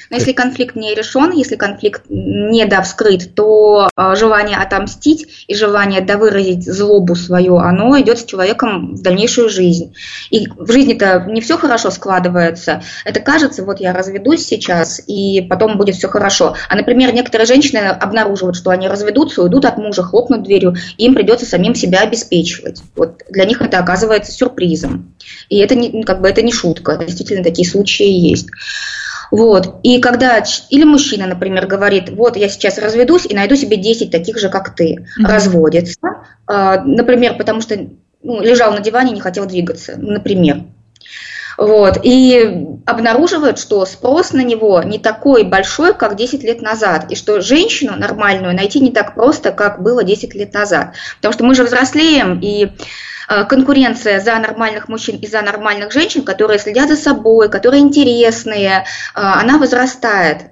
Но если конфликт не решен, если конфликт не довскрыт, то э, желание отомстить и желание довыразить злобу свою, оно идет с человеком в дальнейшую жизнь. И в жизни-то не все хорошо складывается. Это кажется, вот я разведусь сейчас, и потом будет все хорошо. А, например, некоторые женщины обнаруживают, что они разведутся, уйдут от мужа, хлопнут дверью, и им придется самим себя обеспечивать. Вот для них это оказывается сюрпризом. И это не, как бы это не шутка, действительно такие случаи есть. Вот. И когда или мужчина, например, говорит, вот я сейчас разведусь и найду себе 10 таких же, как ты, Мгм. разводится, а, например, потому что ну, лежал на диване и не хотел двигаться, например. Вот, и обнаруживают, что спрос на него не такой большой, как 10 лет назад, и что женщину нормальную найти не так просто, как было 10 лет назад. Потому что мы же взрослеем, и конкуренция за нормальных мужчин и за нормальных женщин, которые следят за собой, которые интересные, э, она возрастает.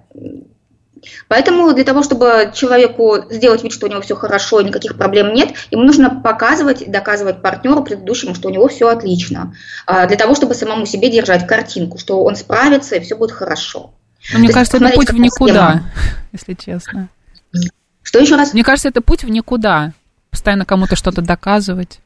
Поэтому для того, чтобы человеку сделать вид, что у него все хорошо, никаких проблем нет, ему нужно показывать, доказывать партнеру предыдущему, что у него все отлично. А, для того, чтобы самому себе держать картинку, что он справится и все будет хорошо. Но мне То кажется, это путь в никуда, схема. [laughs] если честно. Что еще раз? Мне кажется, это путь в никуда. Постоянно кому-то что-то доказывать.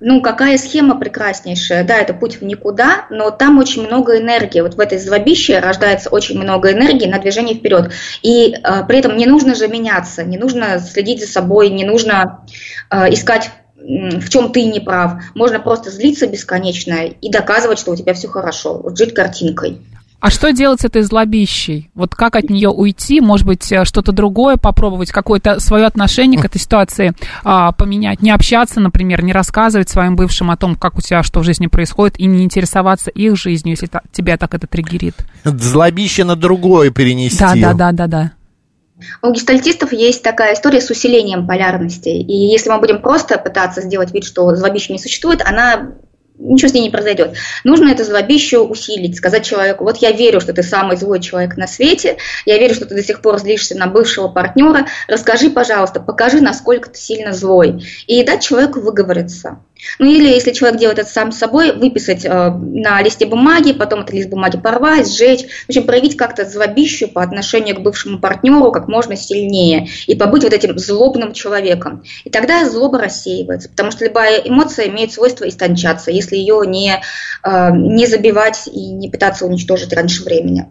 Ну, какая схема прекраснейшая. Да, это путь в никуда, но там очень много энергии. Вот в этой злобище рождается очень много энергии на движение вперед. И э, при этом не нужно же меняться, не нужно следить за собой, не нужно э, искать в чем ты не прав. Можно просто злиться бесконечно и доказывать, что у тебя все хорошо. Вот жить картинкой. А что делать с этой злобищей? Вот как от нее уйти? Может быть, э, что-то другое попробовать, какое-то свое отношение к этой ситуации а, поменять? Не общаться, например, не рассказывать своим бывшим о том, как у тебя что в жизни происходит, и не интересоваться их жизнью, если та, тебя так это триггерит. [laughs] Злобище на другое перенести. Да, да, да, да, да. У гестальтистов есть такая история с усилением полярности. И если мы будем просто пытаться сделать вид, что злобище не существует, она ничего с ней не произойдет. Нужно это злобище усилить, сказать человеку, вот я верю, что ты самый злой человек на свете, я верю, что ты до сих пор злишься на бывшего партнера, расскажи, пожалуйста, покажи, насколько ты сильно злой. И дать человеку выговориться. Ну или если человек делает это сам собой, выписать э, на листе бумаги, потом этот лист бумаги порвать, сжечь, в общем, проявить как-то злобищу по отношению к бывшему партнеру как можно сильнее и побыть вот этим злобным человеком. И тогда злоба рассеивается, потому что любая эмоция имеет свойство истончаться, если ее не, э, не забивать и не пытаться уничтожить раньше времени.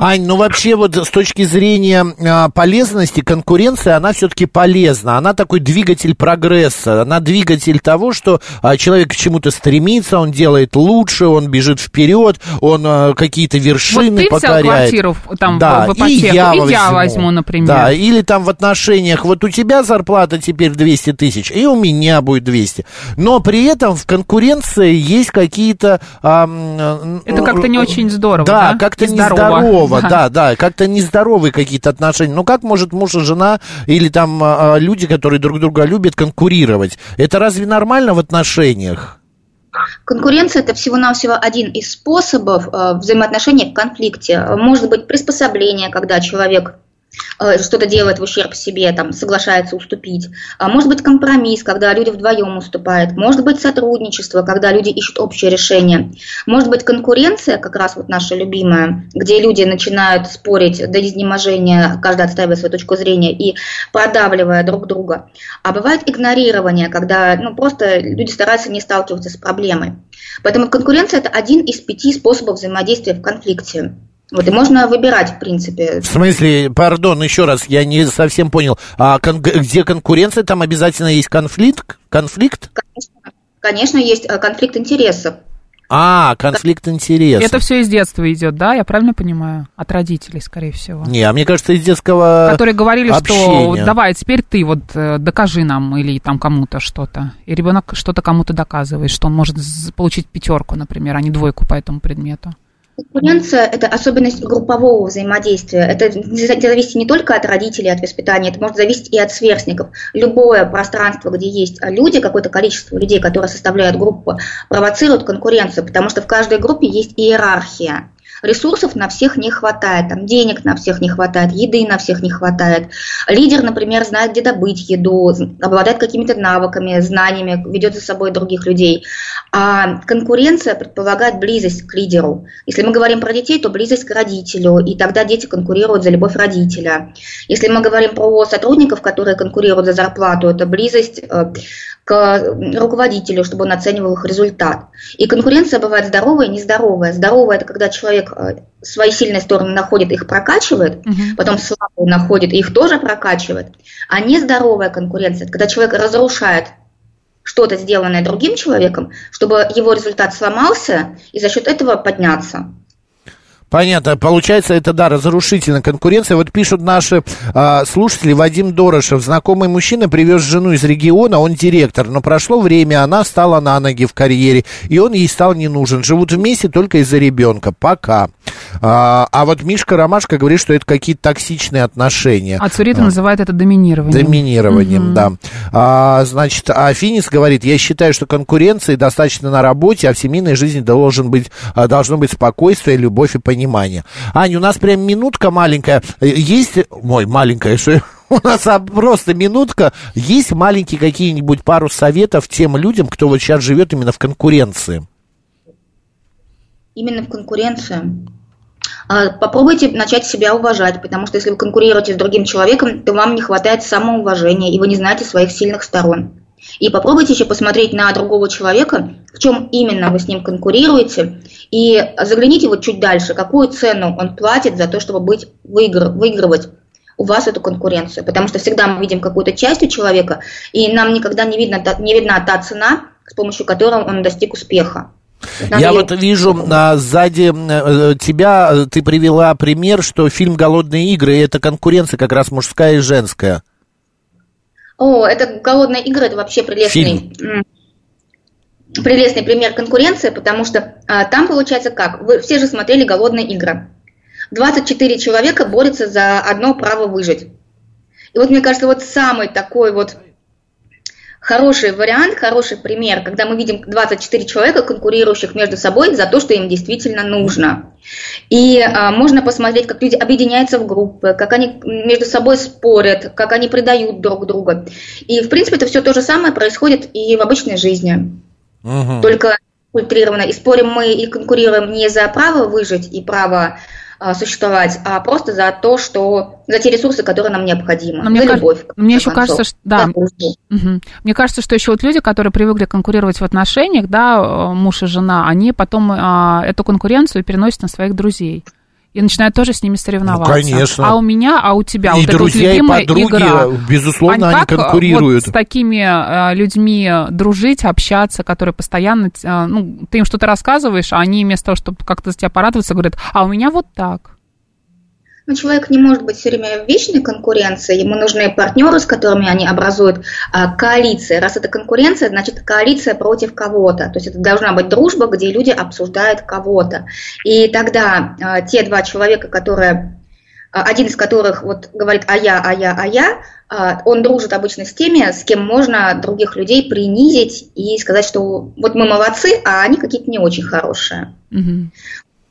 Ань, ну вообще вот с точки зрения а, полезности конкуренция, она все-таки полезна. Она такой двигатель прогресса. Она двигатель того, что а, человек к чему-то стремится, он делает лучше, он бежит вперед, он а, какие-то вершины вот ты покоряет. Взял квартиру там да, в ипотеку, и я, и возьму. я возьму, например. Да, или там в отношениях, вот у тебя зарплата теперь 200 тысяч, и у меня будет 200. Но при этом в конкуренции есть какие-то... А, Это как-то не очень здорово, да? Да, как-то не нездорово, да, да, как-то нездоровые какие-то отношения. Ну как может муж и жена или там а, а, люди, которые друг друга любят, конкурировать? Это разве нормально в отношениях? Конкуренция – это всего-навсего один из способов э, взаимоотношений в конфликте. Может быть приспособление, когда человек что-то делает в ущерб себе, там, соглашается уступить. А может быть компромисс, когда люди вдвоем уступают. Может быть сотрудничество, когда люди ищут общее решение. Может быть конкуренция, как раз вот наша любимая, где люди начинают спорить до изнеможения, каждый отстаивает свою точку зрения и продавливая друг друга. А бывает игнорирование, когда ну, просто люди стараются не сталкиваться с проблемой. Поэтому конкуренция – это один из пяти способов взаимодействия в конфликте. Вот, и можно выбирать, в принципе. В смысле, пардон, еще раз, я не совсем понял. А кон- где конкуренция, там обязательно есть конфликт? Конфликт? Конечно, конечно есть э, конфликт интересов. А, конфликт интересов. Это все из детства идет, да? Я правильно понимаю? От родителей, скорее всего. Не, а мне кажется, из детского Которые говорили, общения. что давай, теперь ты вот э, докажи нам или там кому-то что-то. И ребенок что-то кому-то доказывает, что он может получить пятерку, например, а не двойку по этому предмету. Конкуренция – это особенность группового взаимодействия. Это зависит не только от родителей, от воспитания, это может зависеть и от сверстников. Любое пространство, где есть люди, какое-то количество людей, которые составляют группу, провоцирует конкуренцию, потому что в каждой группе есть иерархия. Ресурсов на всех не хватает, там денег на всех не хватает, еды на всех не хватает. Лидер, например, знает, где добыть еду, обладает какими-то навыками, знаниями, ведет за собой других людей. А конкуренция предполагает близость к лидеру. Если мы говорим про детей, то близость к родителю, и тогда дети конкурируют за любовь родителя. Если мы говорим про сотрудников, которые конкурируют за зарплату, это близость э, к руководителю, чтобы он оценивал их результат. И конкуренция бывает здоровая и нездоровая. Здоровая – это когда человек э, свои сильные стороны находит, их прокачивает, угу. потом слабые находит, их тоже прокачивает. А нездоровая конкуренция – это когда человек разрушает что-то, сделанное другим человеком, чтобы его результат сломался, и за счет этого подняться. Понятно. Получается, это, да, разрушительная конкуренция. Вот пишут наши а, слушатели, Вадим Дорошев, знакомый мужчина привез жену из региона, он директор, но прошло время, она стала на ноги в карьере, и он ей стал не нужен. Живут вместе только из-за ребенка. Пока. А, а вот Мишка Ромашка говорит, что это какие-то токсичные отношения. А Цурита а. называет это доминированием. Доминированием, угу. да. А, значит, а Финис говорит, я считаю, что конкуренции достаточно на работе, а в семейной жизни должен быть, а, должно быть спокойствие, любовь и понимание. Аня, у нас прям минутка маленькая. Есть... Мой, маленькая, что [laughs] у нас просто минутка. Есть маленькие какие-нибудь пару советов тем людям, кто вот сейчас живет именно в конкуренции? Именно в конкуренции. А, попробуйте начать себя уважать, потому что если вы конкурируете с другим человеком, то вам не хватает самоуважения, и вы не знаете своих сильных сторон. И попробуйте еще посмотреть на другого человека, в чем именно вы с ним конкурируете, и загляните вот чуть дальше, какую цену он платит за то, чтобы быть, выигр, выигрывать у вас эту конкуренцию. Потому что всегда мы видим какую-то часть у человека, и нам никогда не, видно, не видна та цена, с помощью которой он достиг успеха. Надо Я вот вижу а, сзади а, тебя, ты привела пример, что фильм «Голодные игры» — это конкуренция как раз мужская и женская. О, это «Голодные игры» — это вообще прелестный... Фильм прелестный пример конкуренции, потому что а, там получается как? Вы все же смотрели «Голодные игры». 24 человека борются за одно право выжить. И вот мне кажется, вот самый такой вот хороший вариант, хороший пример, когда мы видим 24 человека, конкурирующих между собой за то, что им действительно нужно. И а, можно посмотреть, как люди объединяются в группы, как они между собой спорят, как они предают друг друга. И, в принципе, это все то же самое происходит и в обычной жизни. Угу. Только ультрированно. И спорим мы и конкурируем не за право выжить и право существовать, а просто за то, что за те ресурсы, которые нам необходимы, Но мне за любовь. Мне еще концов, кажется, что да. Угу. Мне кажется, что еще вот люди, которые привыкли конкурировать в отношениях, да, э, муж и жена, они потом а, эту конкуренцию переносят на своих друзей и начинают тоже с ними соревноваться. Ну, конечно. А у меня, а у тебя и вот друзья, вот и подруги, игра. безусловно, они, они конкурируют. Вот с такими э, людьми дружить, общаться, которые постоянно, э, ну, ты им что-то рассказываешь, а они вместо того, чтобы как-то за тебя порадоваться, говорят, а у меня вот так. Но человек не может быть все время в вечной конкуренции, ему нужны партнеры, с которыми они образуют а, коалиции. Раз это конкуренция, значит коалиция против кого-то. То есть это должна быть дружба, где люди обсуждают кого-то. И тогда а, те два человека, которые а, один из которых вот говорит «а я, а я, а я», а, он дружит обычно с теми, с кем можно других людей принизить и сказать, что вот мы молодцы, а они какие-то не очень хорошие. Угу.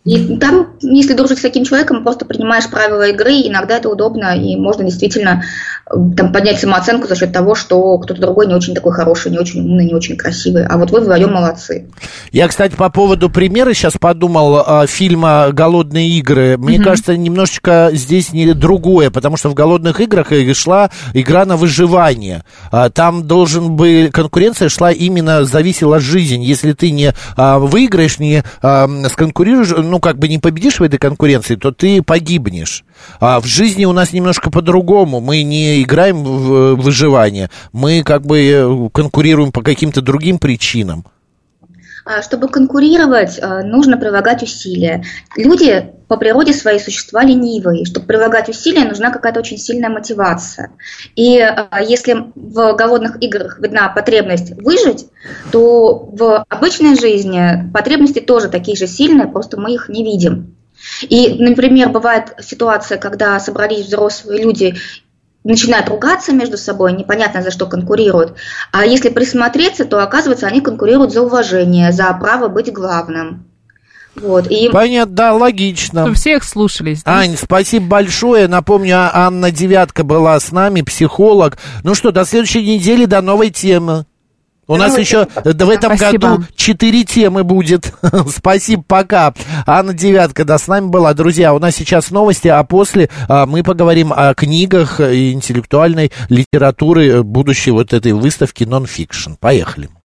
И там, если дружить с таким человеком, просто принимаешь правила игры, иногда это удобно, и можно действительно э, там, поднять самооценку за счет того, что кто-то другой не очень такой хороший, не очень умный, не очень красивый, а вот вы вдвоем молодцы. Я, кстати, по поводу примера сейчас подумал э, фильма «Голодные игры». Мне mm-hmm. кажется, немножечко здесь не другое, потому что в «Голодных играх» шла игра на выживание. А, там должен быть конкуренция шла именно, зависела жизнь. Если ты не а, выиграешь, не а, сконкурируешь, ну, ну, как бы не победишь в этой конкуренции, то ты погибнешь. А в жизни у нас немножко по-другому. Мы не играем в выживание, мы как бы э, конкурируем по каким-то другим причинам. А, чтобы конкурировать, э, нужно прилагать усилия. Люди по природе своей существа ленивые. Чтобы прилагать усилия, нужна какая-то очень сильная мотивация. И э, если в голодных играх видна потребность выжить, то в обычной жизни потребности тоже такие же сильные, просто мы их не видим. И, например, бывает ситуация, когда собрались взрослые люди начинают ругаться между собой, непонятно за что конкурируют. А если присмотреться, то оказывается, они конкурируют за уважение, за право быть главным. Вот, и... Понятно, да, логично. Чтобы всех слушались. Да? Ань, спасибо большое. Напомню, а Анна Девятка была с нами, психолог. Ну что, до следующей недели, до новой темы. У ну, нас еще в этом Спасибо. году четыре темы будет. [laughs] Спасибо, пока. Анна Девятка, да, с нами была. Друзья, у нас сейчас новости, а после а, мы поговорим о книгах и интеллектуальной литературы будущей вот этой выставки нон-фикшн. Поехали.